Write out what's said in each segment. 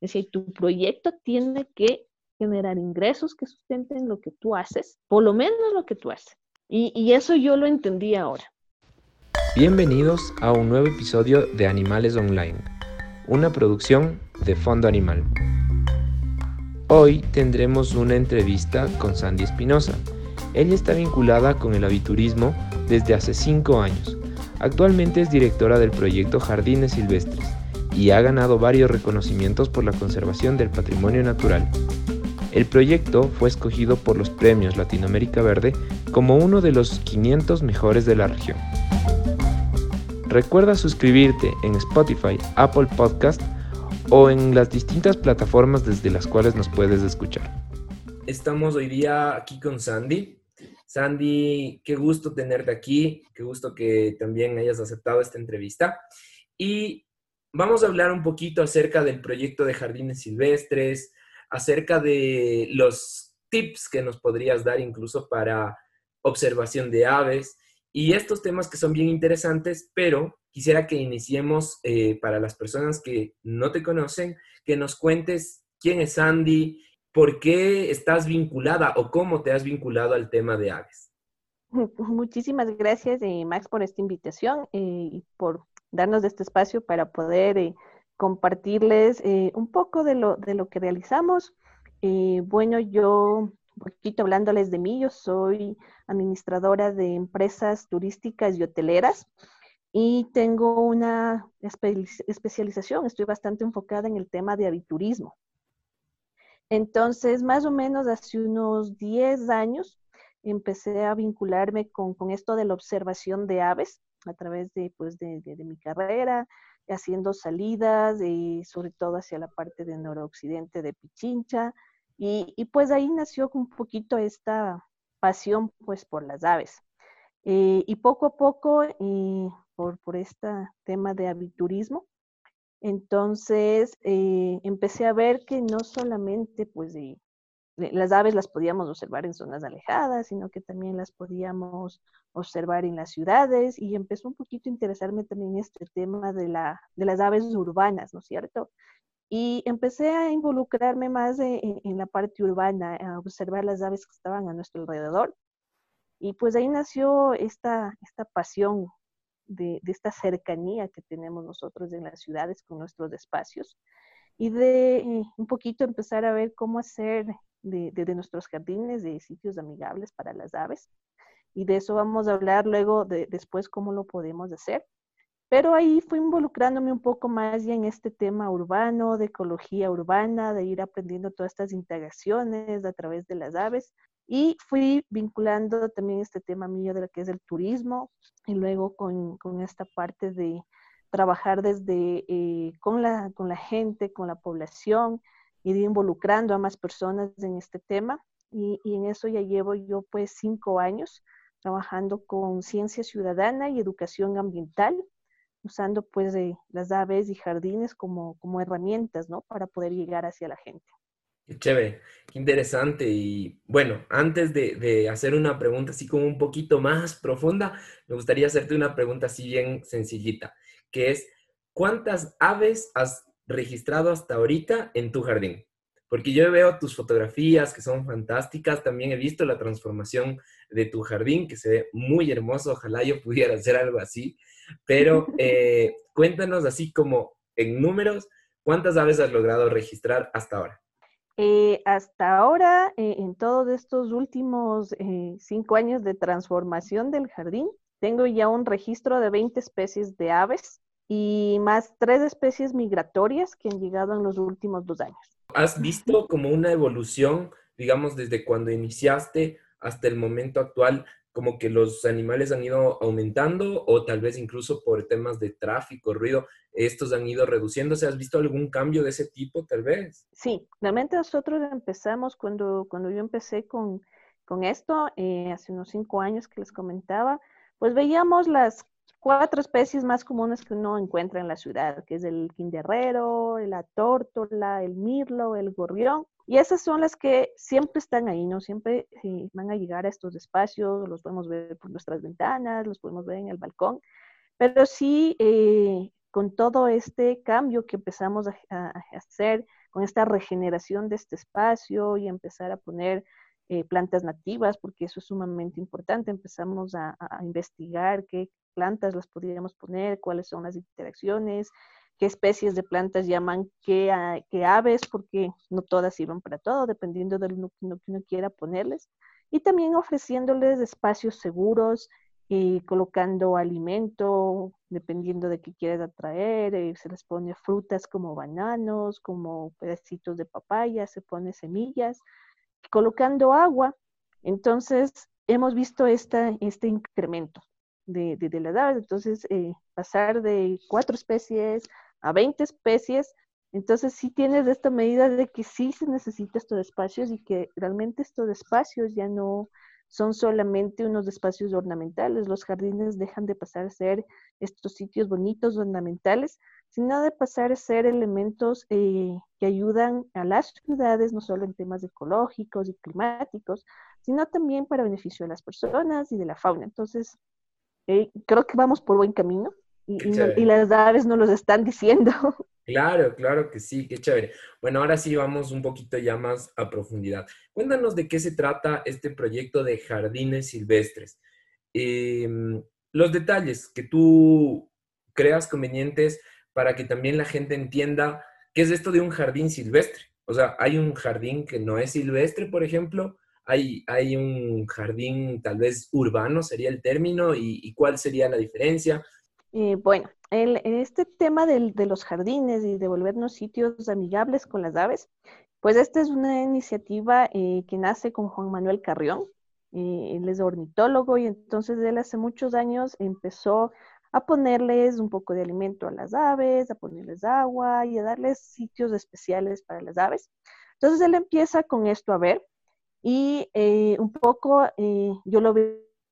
Es decir, tu proyecto tiene que generar ingresos que sustenten lo que tú haces, por lo menos lo que tú haces. Y, eso yo lo entendí ahora. Bienvenidos a un nuevo episodio de Animales Online, una producción de Fondo Animal. Hoy tendremos una entrevista con Sandy Espinosa. Ella está vinculada con el aviturismo desde hace cinco años. Actualmente es directora del proyecto Jardines Silvestres y ha ganado varios reconocimientos por la conservación del patrimonio natural. El proyecto fue escogido por los premios Latinoamérica Verde como uno de los 500 mejores de la región. Recuerda suscribirte en Spotify, Apple Podcast o en las distintas plataformas desde las cuales nos puedes escuchar. Estamos hoy día aquí con Sandy. Sandy, qué gusto tenerte aquí, qué gusto que también hayas aceptado esta entrevista. Y vamos a hablar un poquito acerca del proyecto de jardines silvestres, acerca de los tips que nos podrías dar incluso para observación de aves y estos temas que son bien interesantes, pero quisiera que iniciemos eh, para las personas que no te conocen, que nos cuentes quién es Sandy, por qué estás vinculada o cómo te has vinculado al tema de aves. Muchísimas gracias, eh, Max, por esta invitación eh, y por darnos este espacio para poder compartirles un poco de lo, de lo que realizamos. bueno, yo un poquito hablándoles de mí, yo soy administradora de empresas turísticas y hoteleras y tengo una especialización, estoy bastante enfocada en el tema de aviturismo. Entonces, más o menos hace unos 10 años empecé a vincularme con, esto de la observación de aves a través de, pues, de, mi carrera, haciendo salidas, y sobre todo hacia la parte de noroccidente de Pichincha, y, pues ahí nació un poquito esta pasión pues por las aves. Eh, y poco a poco, por, por este tema de aviturismo, entonces eh, empecé a ver que no solamente pues las aves las podíamos observar en zonas alejadas, sino que también las podíamos observar en las ciudades y empezó un poquito a interesarme también este tema de, la, de las aves urbanas, ¿no es cierto? Y empecé a involucrarme más en, la parte urbana, a observar las aves que estaban a nuestro alrededor. Y pues ahí nació esta, esta pasión de, esta cercanía que tenemos nosotros en las ciudades con nuestros espacios y de eh, un poquito empezar a ver cómo hacer de, nuestros jardines de sitios amigables para las aves. Y de eso vamos a hablar luego de, después cómo lo podemos hacer. Pero ahí fui involucrándome un poco más ya en este tema urbano, de ecología urbana, de ir aprendiendo todas estas integraciones a través de las aves. Y fui vinculando también este tema mío de lo que es el turismo y luego con, con esta parte de trabajar desde eh, con, la, con la gente, con la población, ir involucrando a más personas en este tema. Y, y en eso ya llevo yo pues cinco años trabajando con ciencia ciudadana y educación ambiental usando pues de las aves y jardines como, como herramientas, ¿no? Para poder llegar hacia la gente. Qué chévere, qué interesante. Y bueno, antes de, de, hacer una pregunta así como un poquito más profunda, me gustaría hacerte una pregunta así bien sencillita, que es, ¿cuántas aves has registrado hasta ahorita en tu jardín? Porque yo veo tus fotografías que son fantásticas, también he visto la transformación de tu jardín que se ve muy hermoso, ojalá yo pudiera hacer algo así. Pero eh, cuéntanos así como en números, ¿cuántas aves has logrado registrar hasta ahora? Eh, hasta ahora, eh, en todos estos últimos cinco años de transformación del jardín, tengo ya un registro de 20 especies de aves y más tres especies migratorias que han llegado en los últimos dos años. ¿Has visto como una evolución, digamos, desde cuando iniciaste hasta el momento actual como que los animales han ido aumentando o tal vez incluso por temas de tráfico, ruido, estos han ido reduciéndose. ¿Has visto algún cambio de ese tipo tal vez? Sí, realmente nosotros empezamos cuando, cuando yo empecé con, con esto, eh, hace unos cinco años que les comentaba, pues veíamos las cuatro especies más comunes que uno encuentra en la ciudad, que es el quinderrero, la tórtola, el mirlo, el gorrión. Y esas son las que siempre están ahí, ¿no? Siempre eh, van a llegar a estos espacios, los podemos ver por nuestras ventanas, los podemos ver en el balcón, pero sí, eh, con todo este cambio que empezamos a, hacer, con esta regeneración de este espacio y empezar a poner eh, plantas nativas, porque eso es sumamente importante. Empezamos a, investigar qué plantas las podríamos poner, cuáles son las interacciones, qué especies de plantas llaman qué, qué aves, porque no todas sirven para todo, dependiendo de lo que uno quiera ponerles. Y también ofreciéndoles espacios seguros, y colocando alimento, dependiendo de qué quieras atraer, eh, se les pone frutas como bananos, como pedacitos de papaya, se pone semillas, colocando agua. Entonces, hemos visto este incremento de, de, la edad. Entonces, eh, pasar de cuatro especies a 20 especies, entonces sí tienes esta medida de que sí se necesita estos espacios y que realmente estos espacios ya no son solamente unos espacios ornamentales. Los jardines dejan de pasar a ser estos sitios bonitos ornamentales, sino de pasar a ser elementos eh, que ayudan a las ciudades, no solo en temas ecológicos y climáticos, sino también para beneficio de las personas y de la fauna. Entonces, eh, creo que vamos por buen camino y, y las aves nos lo están diciendo. Claro, claro que sí, qué chévere. Bueno, ahora sí vamos un poquito ya más a profundidad. Cuéntanos de qué se trata este proyecto de jardines silvestres. Em, los detalles que tú creas convenientes para que también la gente entienda qué es esto de un jardín silvestre. O sea, hay un jardín que no es silvestre, por ejemplo, hay, un jardín tal vez urbano, sería el término, y cuál sería la diferencia. Eh, bueno, este tema de los jardines y de volvernos sitios amigables con las aves, pues esta es una iniciativa eh, que nace con Juan Manuel Carrión. Eh, él es ornitólogo y entonces él hace muchos años empezó a ponerles un poco de alimento a las aves, a ponerles agua y a darles sitios especiales para las aves. Entonces él empieza con esto a ver y un poco yo lo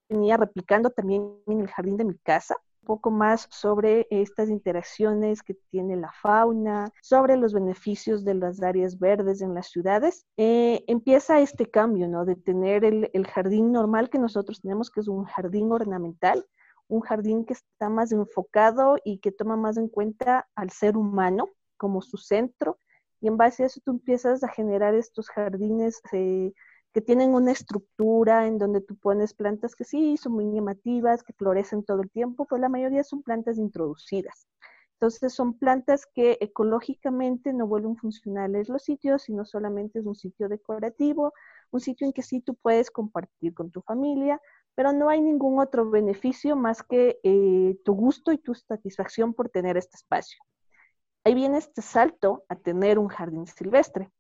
venía replicando también en el jardín de mi casa poco más sobre estas interacciones que tiene la fauna, sobre los beneficios de las áreas verdes en las ciudades, eh, empieza este cambio, ¿no? De tener el, el jardín normal que nosotros tenemos, que es un jardín ornamental, un jardín que está más enfocado y que toma más en cuenta al ser humano como su centro. Y en base a eso tú empiezas a generar estos jardines eh, que tienen una estructura en donde tú pones plantas que sí son muy llamativas, que florecen todo el tiempo, pero la mayoría son plantas introducidas. Entonces son plantas que ecológicamente no vuelven funcionales los sitios, sino solamente es un sitio decorativo, un sitio en que sí tú puedes compartir con tu familia, pero no hay ningún otro beneficio más que eh, tu gusto y tu satisfacción por tener este espacio. Ahí viene este salto a tener un jardín silvestre.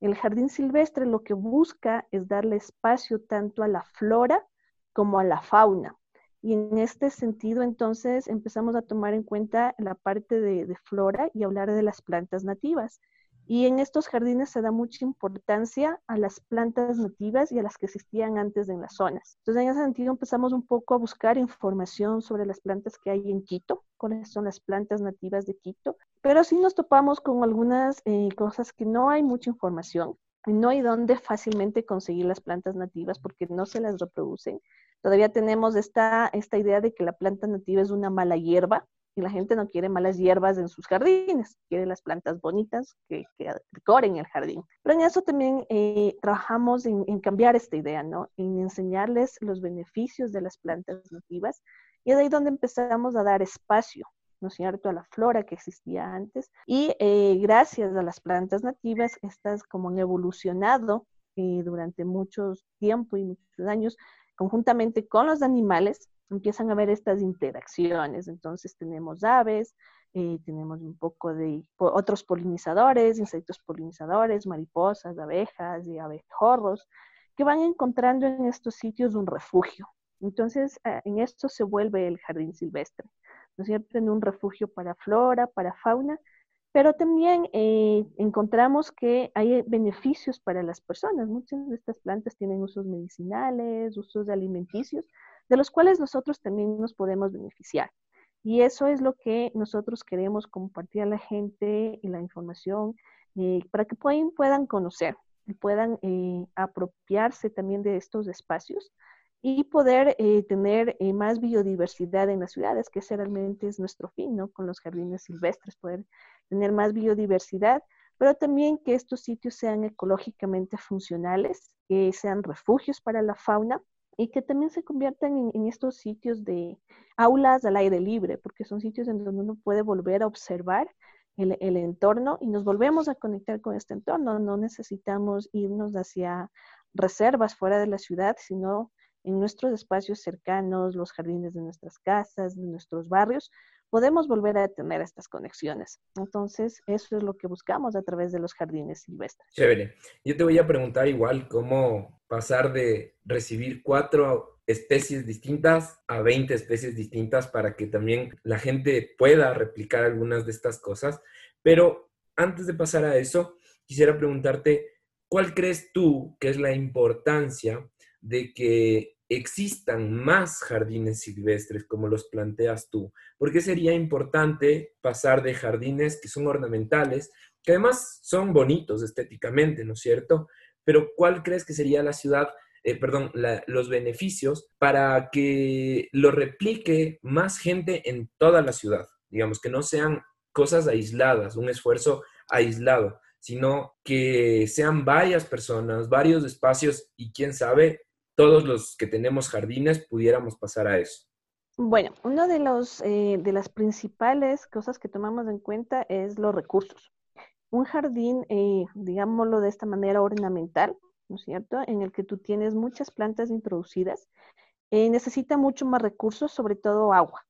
El jardín silvestre lo que busca es darle espacio tanto a la flora como a la fauna. Y en este sentido, entonces, empezamos a tomar en cuenta la parte de, flora y hablar de las plantas nativas. Y en estos jardines se da mucha importancia a las plantas nativas y a las que existían antes en las zonas. Entonces, en ese sentido, empezamos un poco a buscar información sobre las plantas que hay en Quito, cuáles son las plantas nativas de Quito, pero sí nos topamos con algunas eh, cosas que no hay mucha información. No hay dónde fácilmente conseguir las plantas nativas porque no se las reproducen. Todavía tenemos esta, esta idea de que la planta nativa es una mala hierba, y la gente no quiere malas hierbas en sus jardines, quiere las plantas bonitas que, que decoren el jardín. Pero en eso también eh, trabajamos en, cambiar esta idea, ¿no? En enseñarles los beneficios de las plantas nativas y es ahí donde empezamos a dar espacio, ¿no cierto?, a la flora que existía antes. Y eh, gracias a las plantas nativas, estas como han evolucionado eh, durante mucho tiempo y muchos años, conjuntamente con los animales, empiezan a haber estas interacciones. Entonces tenemos aves, eh, tenemos un poco de otros polinizadores, insectos polinizadores, mariposas, abejas y abejorros, que van encontrando en estos sitios un refugio. Entonces, en esto se vuelve el jardín silvestre, ¿no es cierto? Un refugio para flora, para fauna, pero también eh, encontramos que hay beneficios para las personas. Muchas de estas plantas tienen usos medicinales, usos alimenticios, de los cuales nosotros también nos podemos beneficiar. Y eso es lo que nosotros queremos compartir a la gente y la información eh, para que puedan, puedan conocer y puedan eh, apropiarse también de estos espacios y poder eh, tener más biodiversidad en las ciudades, que ese realmente es nuestro fin, ¿no? Con los jardines silvestres, poder tener más biodiversidad, pero también que estos sitios sean ecológicamente funcionales, que sean refugios para la fauna y que también se conviertan en, estos sitios de aulas al aire libre, porque son sitios en donde uno puede volver a observar el, entorno y nos volvemos a conectar con este entorno. No necesitamos irnos hacia reservas fuera de la ciudad, sino en nuestros espacios cercanos, los jardines de nuestras casas, de nuestros barrios, podemos volver a tener estas conexiones. Entonces, eso es lo que buscamos a través de los jardines silvestres. Chévere. Yo te voy a preguntar igual cómo pasar de recibir cuatro especies distintas a 20 especies distintas para que también la gente pueda replicar algunas de estas cosas. Pero antes de pasar a eso, quisiera preguntarte, ¿cuál crees tú que es la importancia de que existan más jardines silvestres como los planteas tú, porque sería importante pasar de jardines que son ornamentales, que además son bonitos estéticamente, ¿no es cierto? Pero ¿cuál crees que sería la ciudad, eh, perdón, los beneficios para que lo replique más gente en toda la ciudad? Digamos, que no sean cosas aisladas, un esfuerzo aislado, sino que sean varias personas, varios espacios y quién sabe, todos los que tenemos jardines pudiéramos pasar a eso? Bueno, una de, los, eh, de las principales cosas que tomamos en cuenta es los recursos. Un jardín, eh, digámoslo de esta manera ornamental, ¿no es cierto?, en el que tú tienes muchas plantas introducidas, eh, necesita mucho más recursos, sobre todo agua.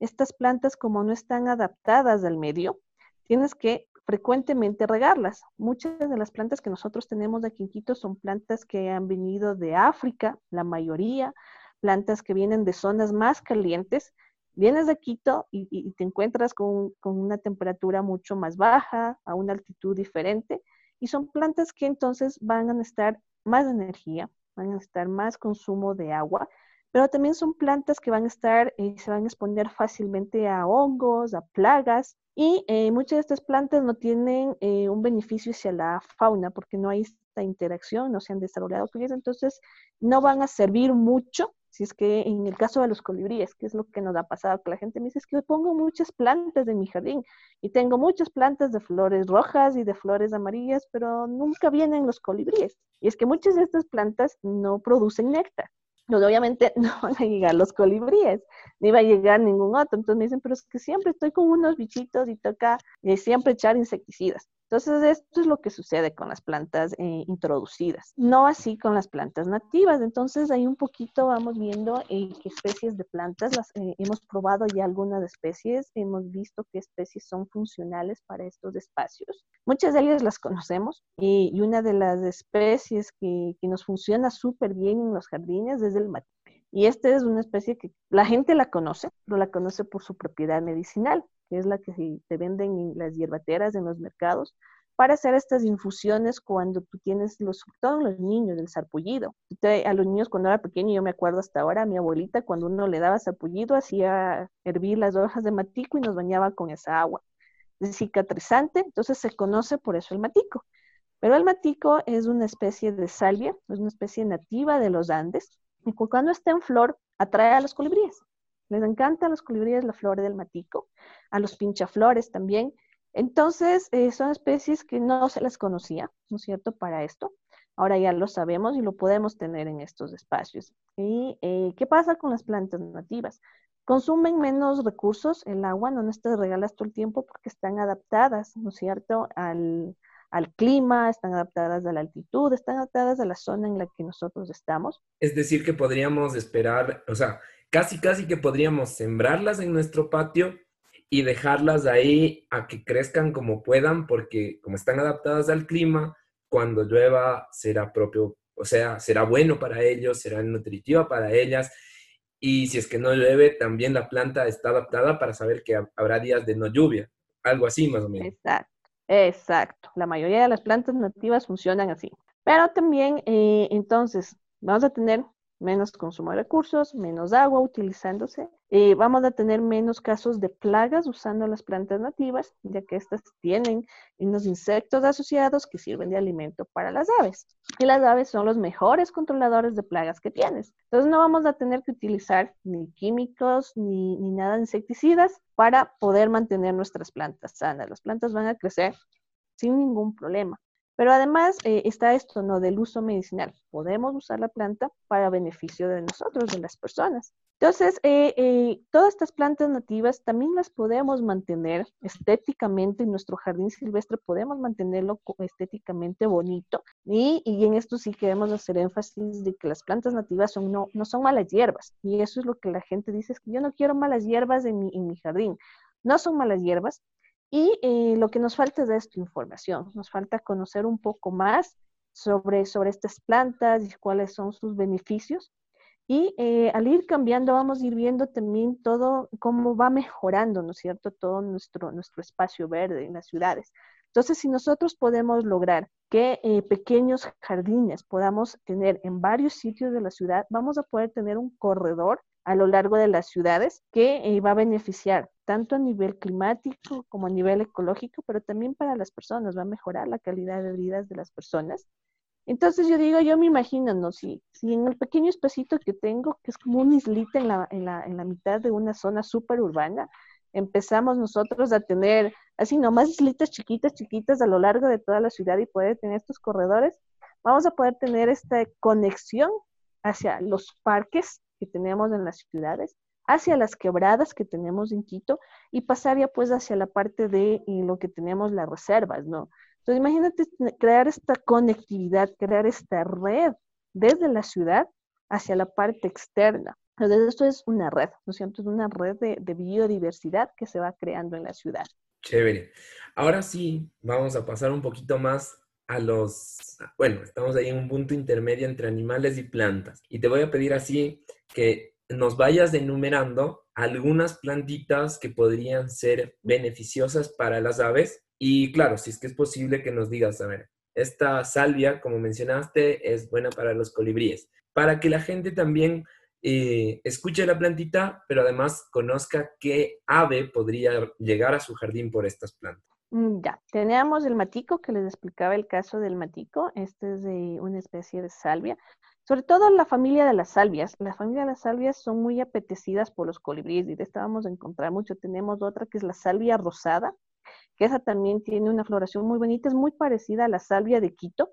Estas plantas, como no están adaptadas al medio, tienes que frecuentemente regarlas. Muchas de las plantas que nosotros tenemos aquí en Quito son plantas que han venido de África, la mayoría, plantas que vienen de zonas más calientes. Vienes de Quito y, te encuentras con, con, una temperatura mucho más baja, a una altitud diferente, y son plantas que entonces van a necesitar más energía, van a necesitar más consumo de agua, pero también son plantas que van a estar eh, se van a exponer fácilmente a hongos, a plagas, y eh, muchas de estas plantas no tienen eh, un beneficio hacia la fauna porque no hay esta interacción, no se han desarrollado ellas, entonces no van a servir mucho si es que en el caso de los colibríes, que es lo que nos ha pasado, que la gente me dice, es que pongo muchas plantas en mi jardín y tengo muchas plantas de flores rojas y de flores amarillas, pero nunca vienen los colibríes. Y es que muchas de estas plantas no producen néctar pues obviamente no van a llegar los colibríes, ni va a llegar ningún otro. Entonces me dicen, pero es que siempre estoy con unos bichitos y toca eh, siempre echar insecticidas. Entonces, esto es lo que sucede con las plantas eh, introducidas, no así con las plantas nativas. Entonces, ahí un poquito vamos viendo eh, qué especies de plantas, las, hemos probado ya algunas especies, hemos visto qué especies son funcionales para estos espacios. Muchas de ellas las conocemos y una de las especies que, que nos funciona súper bien en los jardines es el mate. Y esta es una especie que la gente la conoce, pero la conoce por su propiedad medicinal, que es la que se venden en las hierbateras en los mercados, para hacer estas infusiones cuando tú tienes los, todos los niños, del sarpullido. A los niños cuando era pequeño, yo me acuerdo hasta ahora, mi abuelita cuando uno le daba sarpullido hacía hervir las hojas de matico y nos bañaba con esa agua. Es cicatrizante, entonces se conoce por eso el matico. Pero el matico es una especie de salvia, es una especie nativa de los Andes, y cuando está en flor, atrae a los colibríes. Les encanta a los colibríes la flor del matico, a los pinchaflores también. Entonces, eh, son especies que no se las conocía, ¿no es cierto?, para esto. Ahora ya lo sabemos y lo podemos tener en estos espacios. ¿Y eh, qué pasa con las plantas nativas? Consumen menos recursos, el agua no necesitas regalas todo el tiempo porque están adaptadas, ¿no es cierto?, al, al clima, están adaptadas a la altitud, están adaptadas a la zona en la que nosotros estamos. Es decir, que podríamos esperar, o sea, casi, casi que podríamos sembrarlas en nuestro patio y dejarlas ahí a que crezcan como puedan, porque como están adaptadas al clima, cuando llueva será propio, o sea, será bueno para ellos, será nutritiva para ellas. Y si es que no llueve, también la planta está adaptada para saber que habrá días de no lluvia, algo así más o menos. Exacto. Exacto, la mayoría de las plantas nativas funcionan así. Pero también, eh, entonces, vamos a tener menos consumo de recursos, menos agua utilizándose. Eh, vamos a tener menos casos de plagas usando las plantas nativas, ya que estas tienen unos insectos asociados que sirven de alimento para las aves. Y las aves son los mejores controladores de plagas que tienes. Entonces no vamos a tener que utilizar ni químicos ni, ni nada de insecticidas para poder mantener nuestras plantas sanas. Las plantas van a crecer sin ningún problema. Pero además eh, está esto, ¿no? Del uso medicinal. Podemos usar la planta para beneficio de nosotros, de las personas. Entonces, eh, eh, todas estas plantas nativas también las podemos mantener estéticamente en nuestro jardín silvestre, podemos mantenerlo estéticamente bonito. Y, y, en esto sí queremos hacer énfasis de que las plantas nativas no son malas hierbas. Y eso es lo que la gente dice, es que yo no quiero malas hierbas en mi, en mi jardín. No son malas hierbas, y eh, lo que nos falta es esta información, nos falta conocer un poco más sobre, sobre estas plantas y cuáles son sus beneficios. Y eh, al ir cambiando, vamos a ir viendo también todo, cómo va mejorando, ¿no es cierto?, todo nuestro, nuestro espacio verde en las ciudades. Entonces, si nosotros podemos lograr que eh, pequeños jardines podamos tener en varios sitios de la ciudad, vamos a poder tener un corredor a lo largo de las ciudades que eh, va a beneficiar tanto a nivel climático como a nivel ecológico, pero también para las personas, va a mejorar la calidad de vida de las personas. Entonces yo digo, yo me imagino, ¿no? Si, si en el pequeño espacito que tengo, que es como una islita en la, en la, en la mitad de una zona súper urbana, empezamos nosotros a tener así nomás islitas chiquitas, chiquitas a lo largo de toda la ciudad y poder tener estos corredores, vamos a poder tener esta conexión hacia los parques que tenemos en las ciudades, hacia las quebradas que tenemos en Quito y pasaría pues hacia la parte de lo que tenemos las reservas, ¿no? Entonces imagínate crear esta conectividad, crear esta red desde la ciudad hacia la parte externa. Entonces esto es una red, ¿no es cierto? Es una red de, de biodiversidad que se va creando en la ciudad. Chévere. Ahora sí, vamos a pasar un poquito más a los, bueno, estamos ahí en un punto intermedio entre animales y plantas. Y te voy a pedir así que nos vayas enumerando algunas plantitas que podrían ser beneficiosas para las aves. Y claro, si es que es posible que nos digas, a ver, esta salvia, como mencionaste, es buena para los colibríes. Para que la gente también eh, escuche la plantita, pero además conozca qué ave podría llegar a su jardín por estas plantas. Mm, ya, teníamos el matico, que les explicaba el caso del matico. Este es de una especie de salvia. Sobre todo la familia de las salvias. La familia de las salvias son muy apetecidas por los colibríes y de esta vamos a encontrar mucho. Tenemos otra que es la salvia rosada, que esa también tiene una floración muy bonita, es muy parecida a la salvia de Quito.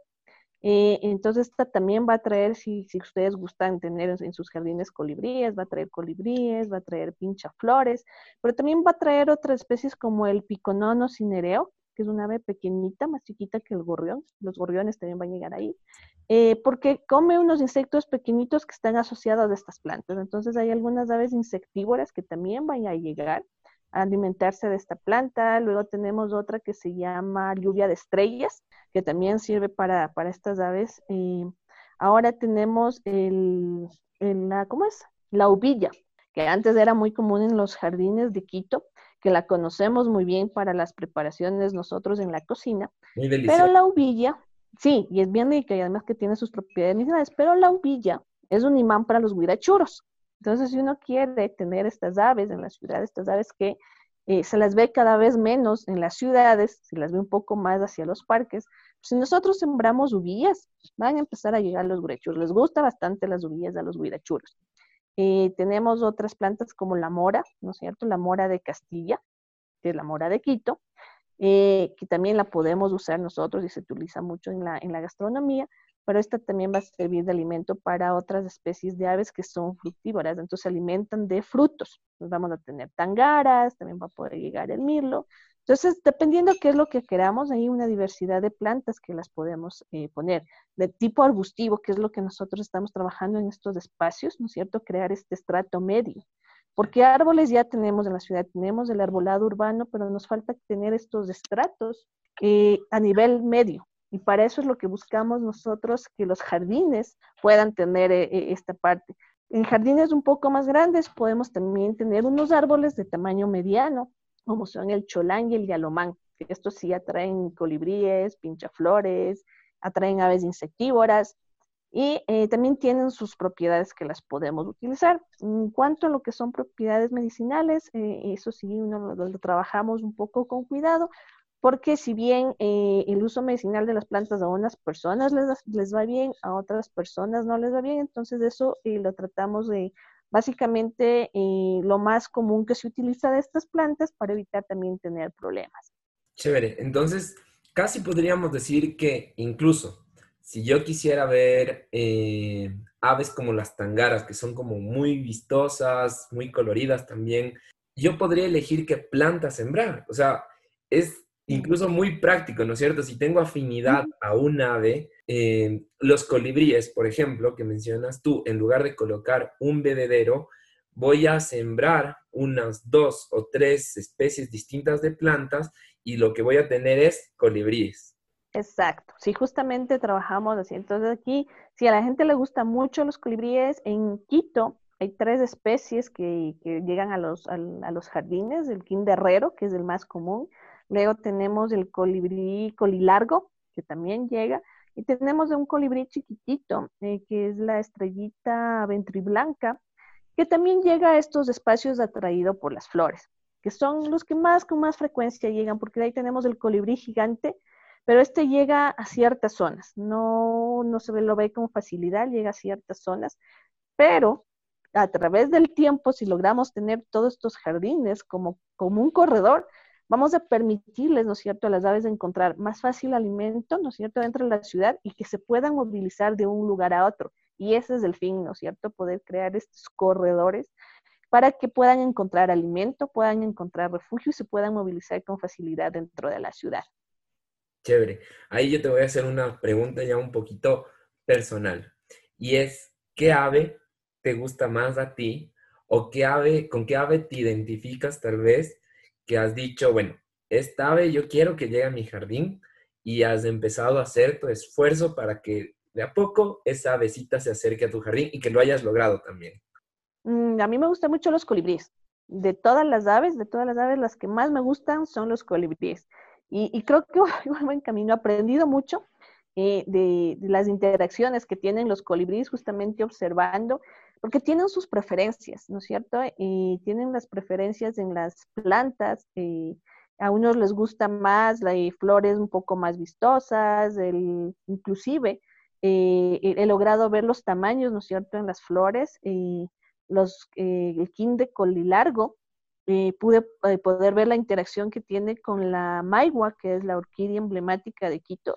Eh, entonces, esta también va a traer, si, si ustedes gustan tener en, sus jardines colibríes, va a traer colibríes, va a traer pinchaflores, pero también va a traer otras especies como el piconono cinereo, que es una ave pequeñita, más chiquita que el gorrión. Los gorriones también van a llegar ahí, eh, porque come unos insectos pequeñitos que están asociados a estas plantas. Entonces, hay algunas aves insectívoras que también van a llegar a alimentarse de esta planta. Luego tenemos otra que se llama lluvia de estrellas, que también sirve para, estas aves. ahora tenemos el, la, ¿cómo es? La uvilla, que antes era muy común en los jardines de Quito, que la conocemos muy bien para las preparaciones nosotros en la cocina. Muy Pero la uvilla, sí, y es bien rica y además que tiene sus propiedades medicinales, pero la uvilla es un imán para los guirachuros. Entonces, si uno quiere tener estas aves en la ciudad, estas aves que eh, se las ve cada vez menos en las ciudades, se las ve un poco más hacia los parques. Si nosotros sembramos uvillas, van a empezar a llegar los guirachuros. Les gusta bastante las uvillas a los guirachuros. Eh, tenemos otras plantas como la mora, ¿no es cierto? La mora de Castilla, que es la mora de Quito, eh, que también la podemos usar nosotros y se utiliza mucho en la, en la gastronomía pero esta también va a servir de alimento para otras especies de aves que son fructívoras, entonces se alimentan de frutos. Pues vamos a tener tangaras, también va a poder llegar el mirlo. Entonces, dependiendo qué es lo que queramos, hay una diversidad de plantas que las podemos eh, poner. De tipo arbustivo, que es lo que nosotros estamos trabajando en estos espacios, ¿no es cierto? Crear este estrato medio. Porque árboles ya tenemos en la ciudad, tenemos el arbolado urbano, pero nos falta tener estos estratos eh, a nivel medio, y para eso es lo que buscamos nosotros, que los jardines puedan tener eh, eh, esta parte. En jardines un poco más grandes podemos también tener unos árboles de tamaño mediano, como son el cholán y el yalomán, estos sí atraen colibríes, pinchaflores, atraen aves insectívoras y eh, también tienen sus propiedades que las podemos utilizar. En cuanto a lo que son propiedades medicinales, eso sí, uno lo, trabajamos un poco con cuidado, porque si bien eh, el uso medicinal de las plantas a unas personas les, va bien, a otras personas no les va bien, entonces eso eh, lo tratamos de básicamente eh, lo más común que se utiliza de estas plantas para evitar también tener problemas. Chévere, entonces casi podríamos decir que incluso si yo quisiera ver eh, aves como las tangaras, que son como muy vistosas, muy coloridas también, yo podría elegir qué planta sembrar. O sea, es incluso muy práctico, ¿no es cierto? Si tengo afinidad a un ave, eh, los colibríes, por ejemplo, que mencionas tú, en lugar de colocar un bebedero, voy a sembrar unas dos o tres especies distintas de plantas y lo que voy a tener es colibríes. Exacto, sí, justamente trabajamos así. Entonces aquí, si a la gente le gusta mucho los colibríes, en Quito hay tres especies que, llegan a los, a, los jardines, el quinderrero, que es el más común, luego tenemos el colibrí colilargo, que también llega, y tenemos un colibrí chiquitito, eh, que es la estrellita ventriblanca, que también llega a estos espacios atraído por las flores, que son los que más con más frecuencia llegan, porque ahí tenemos el colibrí gigante, pero este llega a ciertas zonas, no, no se lo ve con facilidad, llega a ciertas zonas, pero a través del tiempo, si logramos tener todos estos jardines como, como un corredor, vamos a permitirles, ¿no es cierto?, a las aves de encontrar más fácil alimento, ¿no es cierto?, dentro de la ciudad y que se puedan movilizar de un lugar a otro. Y ese es el fin, ¿no es cierto?, poder crear estos corredores para que puedan encontrar alimento, puedan encontrar refugio y se puedan movilizar con facilidad dentro de la ciudad. Chévere. Ahí yo te voy a hacer una pregunta ya un poquito personal. Y es, ¿qué ave te gusta más a ti? ¿O qué ave, con qué ave te identificas tal vez que has dicho, bueno, esta ave yo quiero que llegue a mi jardín y has empezado a hacer tu esfuerzo para que de a poco esa avecita se acerque a tu jardín y que lo hayas logrado también? Mm, a mí me gustan mucho los colibríes. De todas las aves, de todas las aves, las que más me gustan son los colibríes. Y, creo que voy buen camino. He aprendido mucho eh, de, las interacciones que tienen los colibríes justamente observando, porque tienen sus preferencias, ¿no es cierto? Y tienen las preferencias en las plantas. Eh, a unos les gusta más las flores un poco más vistosas, el, inclusive eh, he logrado ver los tamaños, ¿no es cierto?, en las flores. los, el quinde colilargo eh, pude eh, poder ver la interacción que tiene con la maigua, que es la orquídea emblemática de Quito.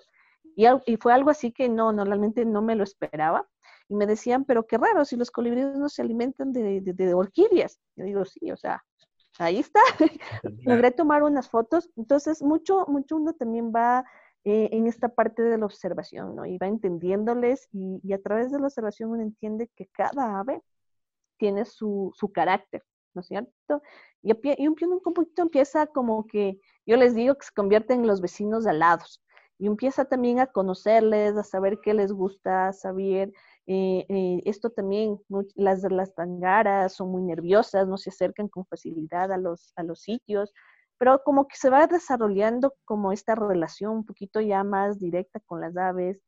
Y, y, fue algo así que no, normalmente no me lo esperaba. Y me decían, pero qué raro, si los colibríes no se alimentan de, de, orquídeas. Yo digo, sí, o sea, ahí está. Logré tomar unas fotos. Entonces, mucho, mucho uno también va eh, en esta parte de la observación, ¿no? Y va entendiéndoles y, y, a través de la observación uno entiende que cada ave tiene su, su carácter. ¿no es cierto? Y, un, un poquito empieza como que, yo les digo que se convierten en los vecinos de alados y empieza también a conocerles, a saber qué les gusta, a saber, eh, eh, esto también, las las tangaras son muy nerviosas, no se acercan con facilidad a los, a los sitios, pero como que se va desarrollando como esta relación un poquito ya más directa con las aves,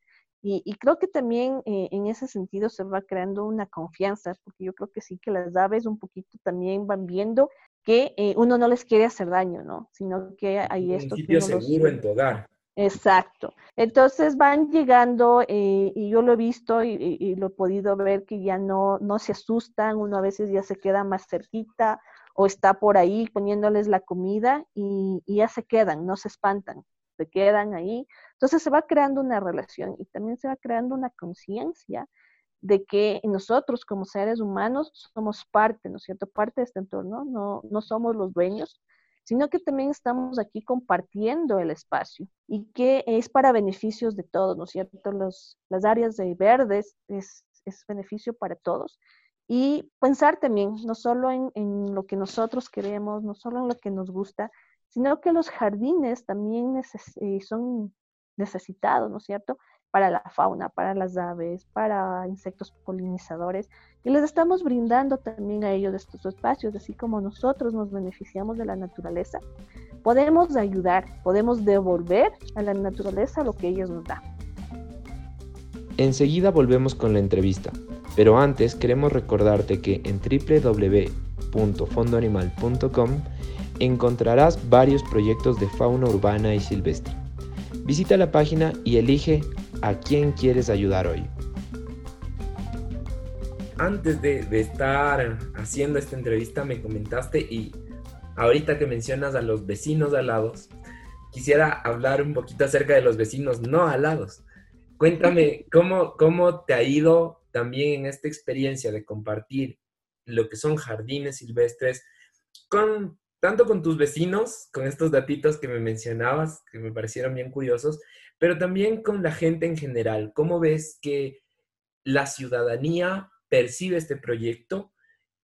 y, creo que también eh, en ese sentido se va creando una confianza, porque yo creo que sí que las aves un poquito también van viendo que eh, uno no les quiere hacer daño, ¿no? Sino que hay esto. Un sitio seguro en tu hogar. Exacto. Entonces van llegando eh, y yo lo he visto y, lo he podido ver que ya no, no se asustan, uno a veces ya se queda más cerquita o está por ahí poniéndoles la comida y ya se quedan, no se espantan se quedan ahí. Entonces se va creando una relación y también se va creando una conciencia de que nosotros como seres humanos somos parte, ¿no es cierto? Parte de este entorno, no, no somos los dueños, sino que también estamos aquí compartiendo el espacio y que es para beneficios de todos, ¿no es cierto? Las áreas de verdes es, beneficio para todos. Y pensar también, no solo en, lo que nosotros queremos, no solo en lo que nos gusta, sino que los jardines también eh, son necesitados, ¿no es cierto? Para la fauna, para las aves, para insectos polinizadores, y les estamos brindando también a ellos estos espacios, así como nosotros nos beneficiamos de la naturaleza, podemos ayudar, podemos devolver a la naturaleza lo que ellos nos da. Enseguida volvemos con la entrevista, pero antes queremos recordarte que en www.fondoanimal.com encontrarás varios proyectos de fauna urbana y silvestre. Visita la página y elige a quién quieres ayudar hoy. Antes de, estar haciendo esta entrevista me comentaste y ahorita que mencionas a los vecinos al lado, quisiera hablar un poquito acerca de los vecinos no alados. Cuéntame, ¿cómo, cómo te ha ido también en esta experiencia de compartir lo que son jardines silvestres con tanto con tus vecinos, con estos datitos que me mencionabas, que me parecieron bien curiosos, pero también con la gente en general. ¿Cómo ves que la ciudadanía percibe este proyecto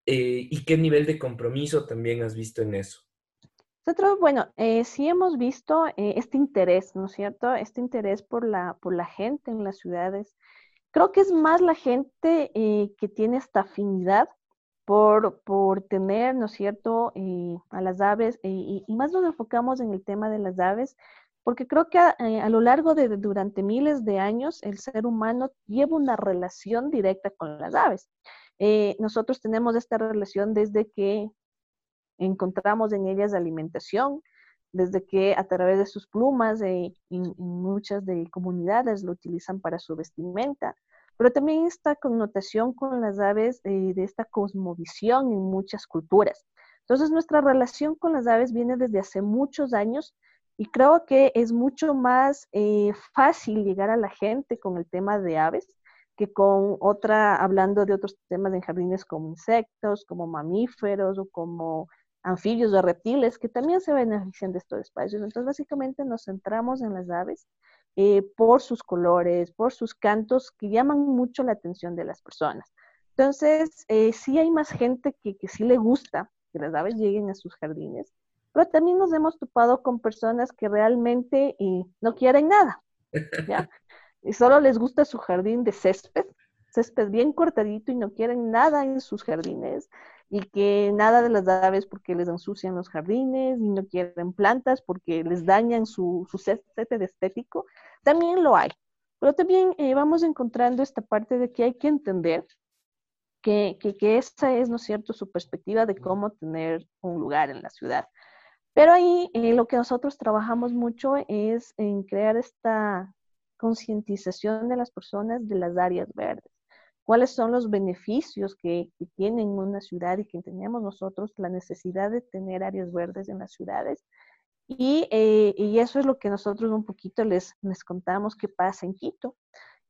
eh, y qué nivel de compromiso también has visto en eso? Nosotros, bueno, eh, sí hemos visto eh, este interés, ¿no es cierto? Este interés por la, por la gente en las ciudades. Creo que es más la gente que tiene esta afinidad por, por tener, ¿no es cierto?, a las aves, y, más nos enfocamos en el tema de las aves, porque creo que a, lo largo de, durante miles de años, el ser humano lleva una relación directa con las aves. nosotros tenemos esta relación desde que encontramos en ellas alimentación, desde que a través de sus plumas eh, en, muchas de comunidades lo utilizan para su vestimenta, pero también esta connotación con las aves eh, de esta cosmovisión en muchas culturas. Entonces nuestra relación con las aves viene desde hace muchos años y creo que es mucho más eh, fácil llegar a la gente con el tema de aves que con otra, hablando de otros temas en jardines como insectos, como mamíferos o como anfibios o reptiles que también se benefician de estos espacios. Entonces, básicamente nos centramos en las aves eh, por sus colores, por sus cantos que llaman mucho la atención de las personas. Entonces, eh, sí hay más gente que, que sí le gusta que las aves lleguen a sus jardines, pero también nos hemos topado con personas que realmente eh, no quieren nada, ¿ya? Y solo les gusta su jardín de césped, césped bien cortadito y no quieren nada en sus jardines y que nada de las aves porque les ensucian los jardines y no quieren plantas porque les dañan su, su césped estético, también lo hay. Pero también eh, vamos encontrando esta parte de que hay que entender que, que, que esa es, ¿no es cierto?, su perspectiva de cómo tener un lugar en la ciudad. Pero ahí eh, lo que nosotros trabajamos mucho es en crear esta concientización de las personas de las áreas verdes cuáles son los beneficios que, tienen una ciudad y que tenemos nosotros la necesidad de tener áreas verdes en las ciudades. Y, eh, y, eso es lo que nosotros un poquito les, les contamos que pasa en Quito.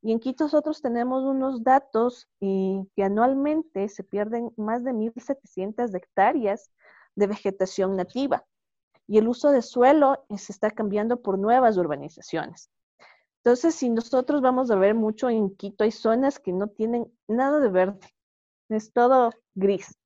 Y en Quito nosotros tenemos unos datos eh, que anualmente se pierden más de 1.700 hectáreas de vegetación nativa. Y el uso de suelo se está cambiando por nuevas urbanizaciones. Entonces, si nosotros vamos a ver mucho en Quito, hay zonas que no tienen nada de verde, es todo gris.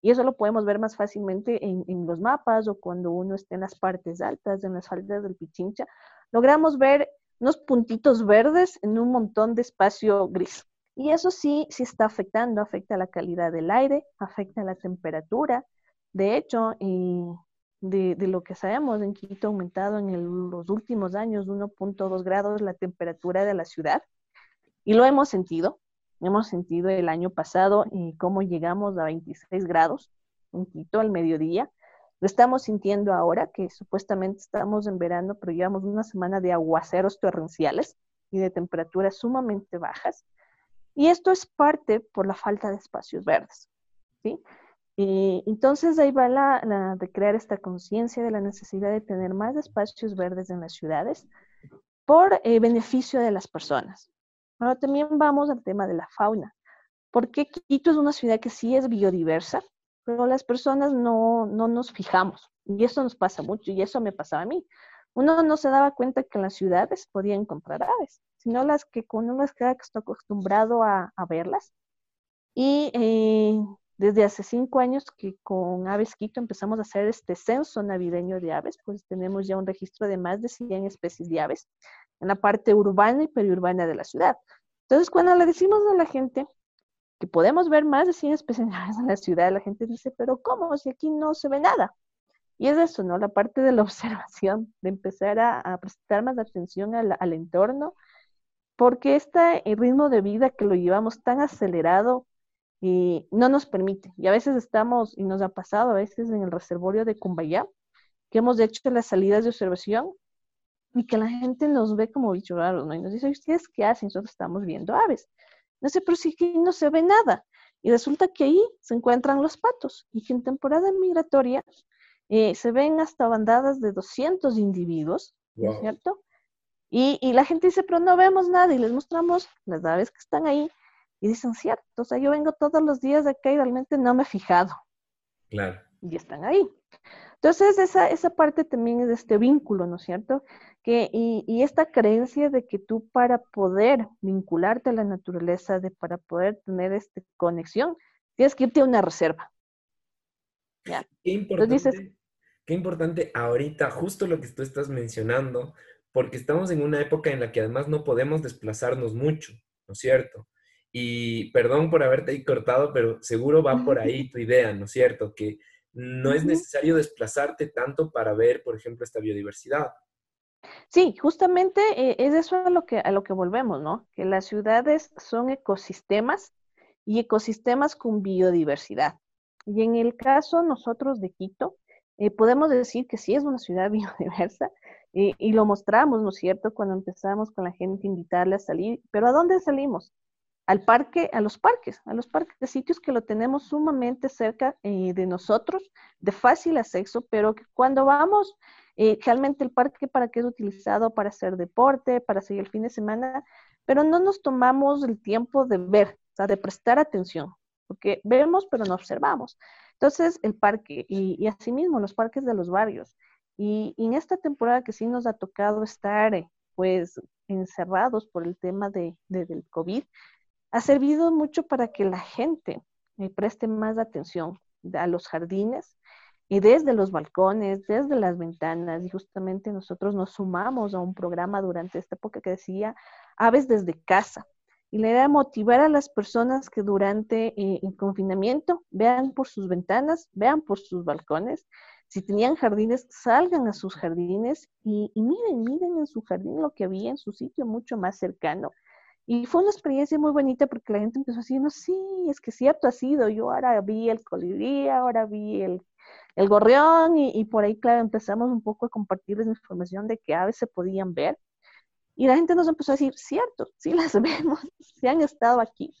Y eso lo podemos ver más fácilmente en, los mapas o cuando uno está en las partes altas, en las faldas del Pichincha, logramos ver unos puntitos verdes en un montón de espacio gris. Y eso sí, sí está afectando, afecta la calidad del aire, afecta la temperatura. De hecho, eh, de, lo que sabemos, en Quito ha aumentado en los últimos años 1.2 grados la temperatura de la ciudad y lo hemos sentido. Hemos sentido el año pasado eh, cómo llegamos a 26 grados en Quito al mediodía. Lo estamos sintiendo ahora que supuestamente estamos en verano, pero llevamos una semana de aguaceros torrenciales y de temperaturas sumamente bajas. Y esto es parte por la falta de espacios verdes. ¿sí? Eh, entonces ahí va la, de crear esta conciencia de la necesidad de tener más espacios verdes en las ciudades por eh, beneficio de las personas. Ahora también vamos al tema de la fauna. Porque Quito es una ciudad que sí es biodiversa, pero las personas no, no nos fijamos. Y eso nos pasa mucho, y eso me pasaba a mí. Uno no se daba cuenta que en las ciudades podía encontrar aves, sino las que con uno está acostumbrado a, a verlas. Y eh, desde hace cinco años que con Aves Quito empezamos a hacer este censo navideño de aves, pues tenemos ya un registro de más de 100 especies de aves en la parte urbana y periurbana de la ciudad. Entonces, cuando le decimos a la gente que podemos ver más de 100 especies de aves en la ciudad, la gente dice, pero ¿cómo? Si aquí no se ve nada. Y es eso, ¿no? La parte de la observación, de empezar a, prestar más atención al, al entorno, porque este ritmo de vida que lo llevamos tan acelerado, y no nos permite. Y a veces estamos, y nos ha pasado a veces en el reservorio de Cumbayá, que hemos hecho las salidas de observación y que la gente nos ve como bichos raros, ¿no? Y nos dice, ¿ustedes qué hacen? Nosotros estamos viendo aves. No sé, pero sí que no se ve nada. Y resulta que ahí se encuentran los patos y que en temporada migratoria eh, se ven hasta bandadas de 200 individuos, ¿no es cierto? Y, y, la gente dice, pero no vemos nada y les mostramos las aves que están ahí y dicen, cierto, o sea, yo vengo todos los días de acá y realmente no me he fijado. Claro. Y están ahí. Entonces, esa, esa parte también es de este vínculo, ¿no es cierto? Que, y, y, esta creencia de que tú para poder vincularte a la naturaleza, de para poder tener esta conexión, tienes que irte a una reserva. ¿Ya? Qué importante, qué importante ahorita, justo lo que tú estás mencionando, porque estamos en una época en la que además no podemos desplazarnos mucho, ¿no es cierto? Y perdón por haberte ahí cortado, pero seguro va por ahí tu idea, ¿no es cierto? Que no es necesario desplazarte tanto para ver, por ejemplo, esta biodiversidad. Sí, justamente eh, es eso a lo, que, a lo que volvemos, ¿no? Que las ciudades son ecosistemas y ecosistemas con biodiversidad. Y en el caso nosotros de Quito, eh, podemos decir que sí es una ciudad biodiversa eh, y lo mostramos, ¿no es cierto? Cuando empezamos con la gente, invitarle a salir. Pero ¿a dónde salimos? Al parque, a los parques, a los parques de sitios que lo tenemos sumamente cerca eh, de nosotros, de fácil acceso, pero que cuando vamos, eh, realmente el parque para qué es utilizado para hacer deporte, para seguir el fin de semana, pero no nos tomamos el tiempo de ver, o sea, de prestar atención, porque vemos pero no observamos. Entonces, el parque y, y asimismo los parques de los barrios. Y, en esta temporada que sí nos ha tocado estar, eh, pues, encerrados por el tema de, del COVID, ha servido mucho para que la gente eh, preste más atención a los jardines y desde los balcones, desde las ventanas, y justamente nosotros nos sumamos a un programa durante esta época que decía Aves desde casa. Y la idea de motivar a las personas que durante eh, el confinamiento vean por sus ventanas, vean por sus balcones. Si tenían jardines, salgan a sus jardines y, y miren, miren en su jardín lo que había en su sitio mucho más cercano y fue una experiencia muy bonita porque la gente empezó a decir, no, sí, es que cierto ha sido, yo ahora vi el colibrí, ahora vi el, el gorrión y, y, por ahí, claro, empezamos un poco a compartirles información de que aves se podían ver. Y la gente nos empezó a decir, cierto, sí las vemos, sí han estado aquí.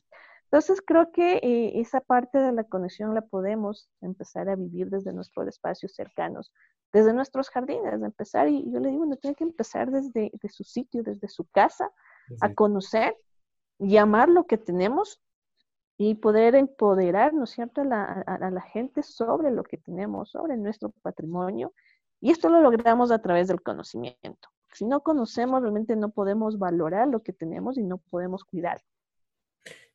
Entonces creo que eh, esa parte de la conexión la podemos empezar a vivir desde nuestros espacios cercanos, desde nuestros jardines, empezar, y yo le digo, no tiene que empezar desde de su sitio, desde su casa, a conocer, llamar lo que tenemos y poder empoderar, ¿no es cierto?, a la, a la, gente sobre lo que tenemos, sobre nuestro patrimonio. Y esto lo logramos a través del conocimiento. Si no conocemos, realmente no podemos valorar lo que tenemos y no podemos cuidar.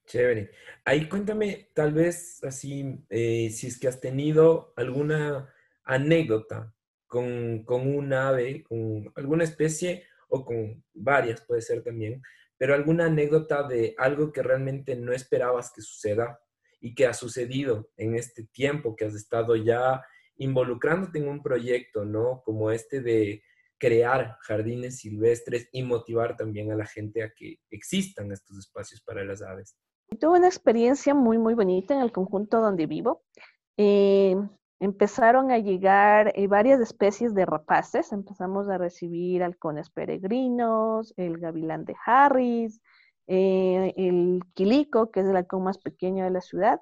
Chévere. Ahí cuéntame, tal vez así, eh, si es que has tenido alguna anécdota con, con un ave, con alguna especie o con varias puede ser también, pero alguna anécdota de algo que realmente no esperabas que suceda y que ha sucedido en este tiempo que has estado ya involucrándote en un proyecto, ¿no? Como este de crear jardines silvestres y motivar también a la gente a que existan estos espacios para las aves. Tuve una experiencia muy, muy bonita en el conjunto donde vivo. Eh, empezaron a llegar eh, varias especies de rapaces. Empezamos a recibir halcones peregrinos, el gavilán de Harris, eh, el quilico, que es el halcón más pequeño de la ciudad,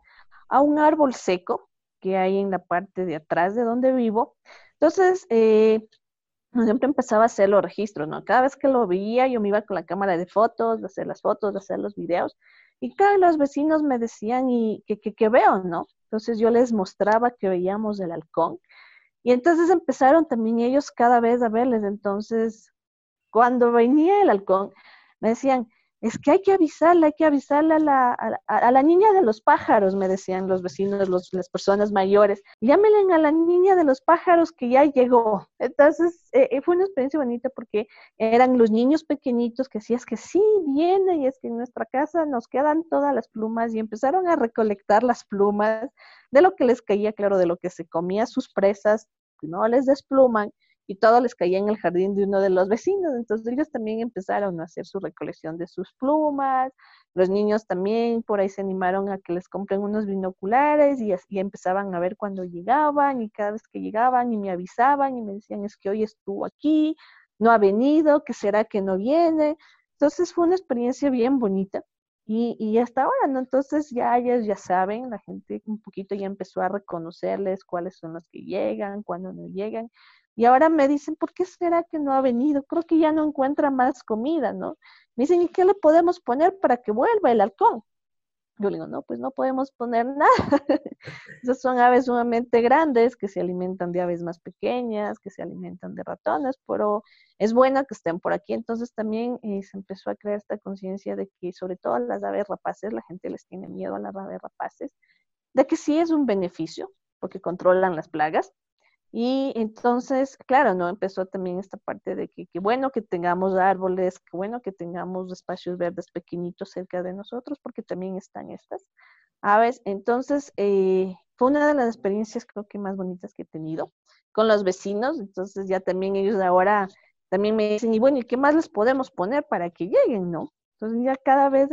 a un árbol seco que hay en la parte de atrás de donde vivo. Entonces, eh, siempre empezaba a hacer los registros, ¿no? Cada vez que lo veía, yo me iba con la cámara de fotos, de hacer las fotos, de hacer los videos, y cada los vecinos me decían, ¿y qué, qué, qué veo, no? Entonces yo les mostraba que veíamos el halcón. Y entonces empezaron también ellos cada vez a verles. Entonces, cuando venía el halcón, me decían, es que hay que avisarle, hay que avisarle a la, niña de los pájaros, me decían los vecinos, los, las personas mayores. Llámenle a la niña de los pájaros que ya llegó. Entonces, eh, eh, fue una experiencia bonita porque eran los niños pequeñitos que decían, es que sí, viene, y es que en nuestra casa nos quedan todas las plumas, y empezaron a recolectar las plumas de lo que les caía, claro, de lo que se comía sus presas, no les despluman y todo les caía en el jardín de uno de los vecinos. Entonces ellos también empezaron a hacer su recolección de sus plumas. Los niños también por ahí se animaron a que les compren unos binoculares y, y empezaban a ver cuando llegaban y cada vez que llegaban y me avisaban y me decían es que hoy estuvo aquí, no ha venido, que será que no viene. Entonces fue una experiencia bien bonita Y, y, hasta ahora, ¿no? Entonces ya ellos ya saben, la gente un poquito ya empezó a reconocerles cuáles son los que llegan, cuándo no llegan. Y ahora me dicen, ¿por qué será que no ha venido? Creo que ya no encuentra más comida, ¿no? Me dicen, ¿y qué le podemos poner para que vuelva el halcón? Yo le digo, no, pues no podemos poner nada. Esas son aves sumamente grandes que se alimentan de aves más pequeñas, que se alimentan de ratones, pero es bueno que estén por aquí. Entonces también eh, se empezó a crear esta conciencia de que sobre todo las aves rapaces, la gente les tiene miedo a las aves rapaces, de que sí es un beneficio, porque controlan las plagas, y entonces, claro, ¿no? Empezó también esta parte de que, bueno que tengamos árboles, qué bueno que tengamos espacios verdes pequeñitos cerca de nosotros, porque también están estas aves. Entonces, eh, fue una de las experiencias creo que más bonitas que he tenido con los vecinos. Entonces, ya también ellos ahora también me dicen, y bueno, ¿y qué más les podemos poner para que lleguen, no? Entonces, ya cada vez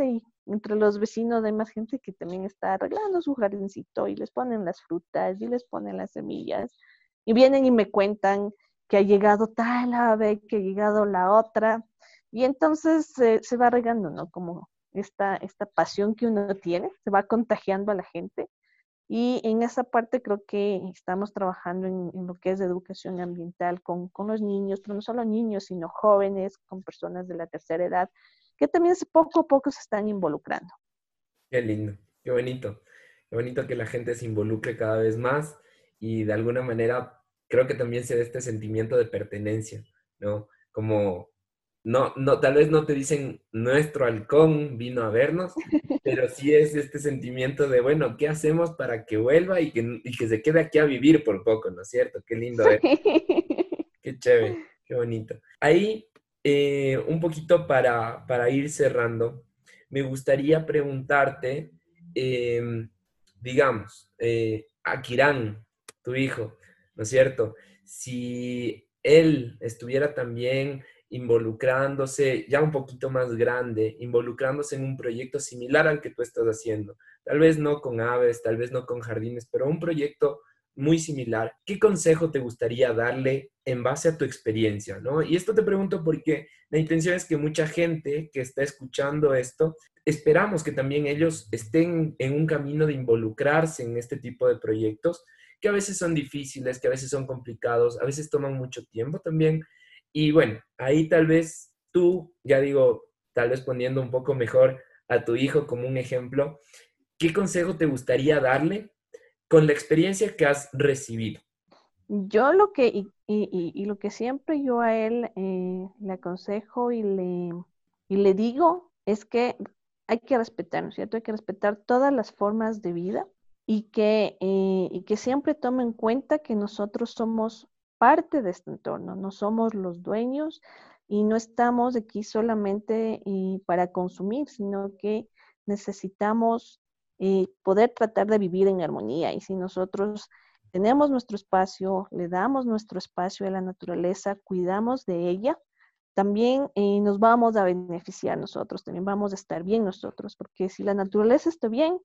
entre los vecinos hay más gente que también está arreglando su jardincito y les ponen las frutas y les ponen las semillas y vienen y me cuentan que ha llegado tal ave, que ha llegado la otra. Y entonces se va regando, ¿no? Como esta, esta pasión que uno tiene, se va contagiando a la gente. Y en esa parte creo que estamos trabajando en, lo que es educación ambiental con, con, los niños, pero no solo niños, sino jóvenes, con personas de la tercera edad, que también poco a poco se están involucrando. Qué lindo, qué bonito. Qué bonito que la gente se involucre cada vez más y de alguna manera creo que también se da este sentimiento de pertenencia, ¿no? Como, no, no, tal vez no te dicen nuestro halcón vino a vernos, pero sí es este sentimiento de, bueno, ¿qué hacemos para que vuelva y que, y que se quede aquí a vivir por poco, ¿no es cierto? Qué lindo, ¿eh? Qué chévere, qué bonito. Ahí, eh, un poquito para, para, ir cerrando, me gustaría preguntarte, em, digamos, eh, tu hijo, ¿no es cierto? Si él estuviera también involucrándose, ya un poquito más grande, involucrándose en un proyecto similar al que tú estás haciendo, tal vez no con aves, tal vez no con jardines, pero un proyecto muy similar, ¿qué consejo te gustaría darle en base a tu experiencia? ¿no? Y esto te pregunto porque la intención es que mucha gente que está escuchando esto, esperamos que también ellos estén en un camino de involucrarse en este tipo de proyectos que a veces son difíciles, que a veces son complicados, a veces toman mucho tiempo también. Y bueno, ahí tal vez tú, ya digo, tal vez poniendo un poco mejor a tu hijo como un ejemplo, ¿qué consejo te gustaría darle con la experiencia que has recibido? Yo lo que, y, lo que siempre yo a él eh, le aconsejo y le, y le digo es que hay que respetar, ¿no es cierto? Hay que respetar todas las formas de vida y que, eh, y que siempre tome en cuenta que nosotros somos parte de este entorno, no somos los dueños y no estamos aquí solamente eh, para consumir, sino que necesitamos eh, poder tratar de vivir en armonía. Y si nosotros tenemos nuestro espacio, le damos nuestro espacio a la naturaleza, cuidamos de ella, también nos vamos a beneficiar nosotros, también vamos a estar bien nosotros, porque si la naturaleza está bien,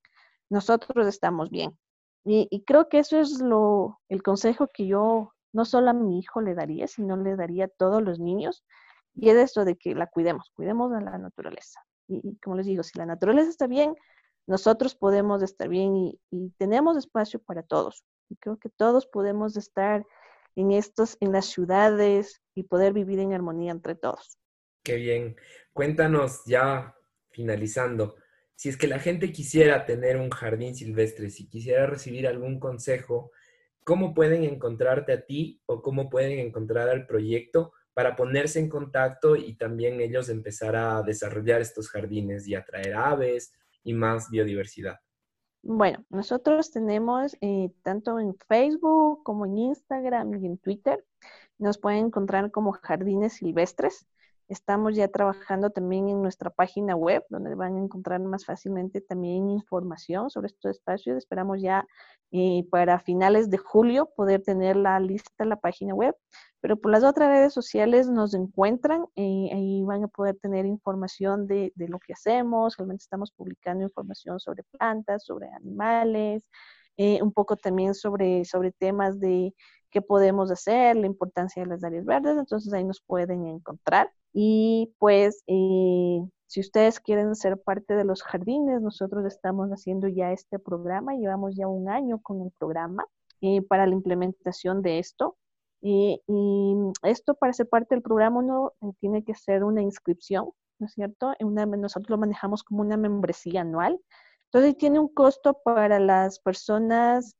nosotros estamos bien. Y, creo que eso es lo, el consejo que yo no solo a mi hijo le daría, sino le daría a todos los niños. Y es esto de que la cuidemos, cuidemos a la naturaleza. Y, como les digo, si la naturaleza está bien, nosotros podemos estar bien y, y, tenemos espacio para todos. Y creo que todos podemos estar en estos, en las ciudades y poder vivir en armonía entre todos. Qué bien. Cuéntanos ya finalizando, si es que la gente quisiera tener un jardín silvestre, si quisiera recibir algún consejo, ¿cómo pueden encontrarte a ti o cómo pueden encontrar al proyecto para ponerse en contacto y también ellos empezar a desarrollar estos jardines y atraer aves y más biodiversidad? Bueno, nosotros tenemos eh, tanto en Facebook como en Instagram y en Twitter. Nos pueden encontrar como Jardines Silvestres. Estamos ya trabajando también en nuestra página web, donde van a encontrar más fácilmente también información sobre estos espacios. Esperamos ya eh, para finales de julio poder tener la lista, la página web. Pero por las otras redes sociales nos encuentran y ahí van a poder tener información de, de lo que hacemos. Realmente estamos publicando información sobre plantas, sobre animales, eh, un poco también sobre, sobre temas de qué podemos hacer, la importancia de las áreas verdes. Entonces ahí nos pueden encontrar. Y pues, eh, si ustedes quieren ser parte de los jardines, nosotros estamos haciendo ya este programa, llevamos ya un año con el programa eh, para la implementación de esto. y esto para ser parte del programa uno tiene que hacer una inscripción, ¿no es cierto? Una, nosotros lo manejamos como una membresía anual. Entonces tiene un costo para las personas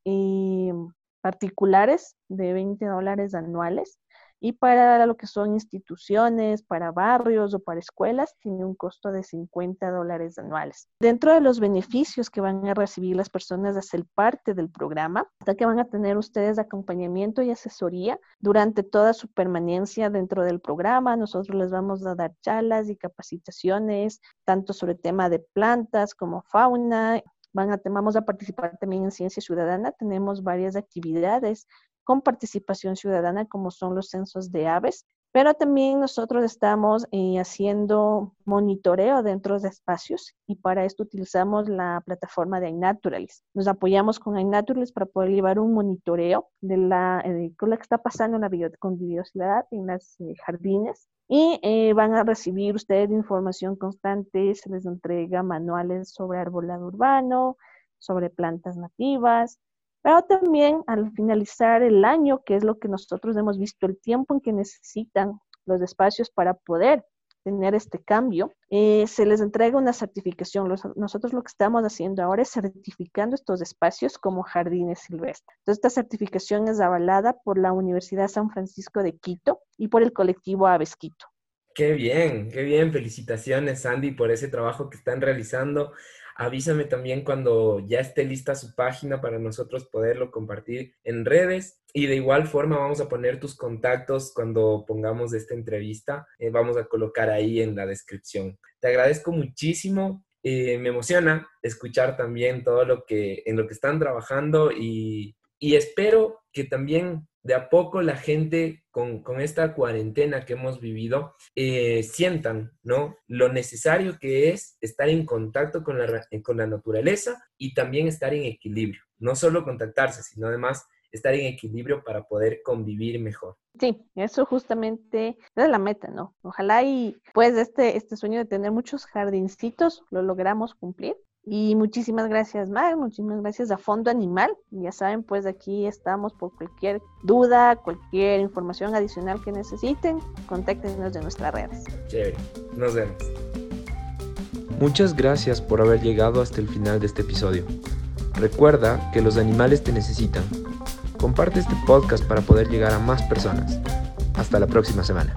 particulares de 20 dólares anuales y para lo que son instituciones, para barrios o para escuelas, tiene un costo de 50 dólares anuales. Dentro de los beneficios que van a recibir las personas de ser parte del programa, hasta que van a tener ustedes acompañamiento y asesoría durante toda su permanencia dentro del programa. Nosotros les vamos a dar charlas y capacitaciones, tanto sobre tema de plantas como fauna, van a, vamos a participar también en Ciencia Ciudadana. Tenemos varias actividades con participación ciudadana, como son los censos de aves, pero también nosotros estamos eh, haciendo monitoreo dentro de espacios y para esto utilizamos la plataforma de iNaturalis. Nos apoyamos con iNaturalis para poder llevar un monitoreo de la, eh, con lo que está pasando en la biodiversidad en los eh, jardines y van a recibir ustedes información constante, se les entrega manuales sobre arbolado urbano, sobre plantas nativas, pero también al finalizar el año, que es lo que nosotros hemos visto, el tiempo en que necesitan los espacios para poder tener este cambio, eh, se les entrega una certificación. nosotros lo que estamos haciendo ahora es certificando estos espacios como jardines silvestres. Entonces, esta certificación es avalada por la Universidad San Francisco de Quito y por el colectivo Aves Quito. Qué bien, qué bien. Felicitaciones, Sandy, por ese trabajo que están realizando. Avísame también cuando ya esté lista su página para nosotros poderlo compartir en redes. Y de igual forma vamos a poner tus contactos cuando pongamos esta entrevista. Eh, vamos a colocar ahí en la descripción. Te agradezco muchísimo. Eh, me emociona escuchar también todo lo que en lo que están trabajando y, y espero que también de a poco la gente con, esta cuarentena que hemos vivido eh, sientan, ¿no? Lo necesario que es estar en contacto con la, con la naturaleza y también estar en equilibrio. No solo contactarse, sino además estar en equilibrio para poder convivir mejor. Sí, eso justamente es la meta, ¿no? Ojalá y pues este, este sueño de tener muchos jardincitos lo logramos cumplir y muchísimas gracias, Mar, muchísimas gracias a Fondo Animal. Ya saben, pues aquí estamos por cualquier duda, cualquier información adicional que necesiten, contáctenos de nuestras redes. Chévere, nos vemos. Muchas gracias por haber llegado hasta el final de este episodio. Recuerda que los animales te necesitan. Comparte este podcast para poder llegar a más personas. Hasta la próxima semana.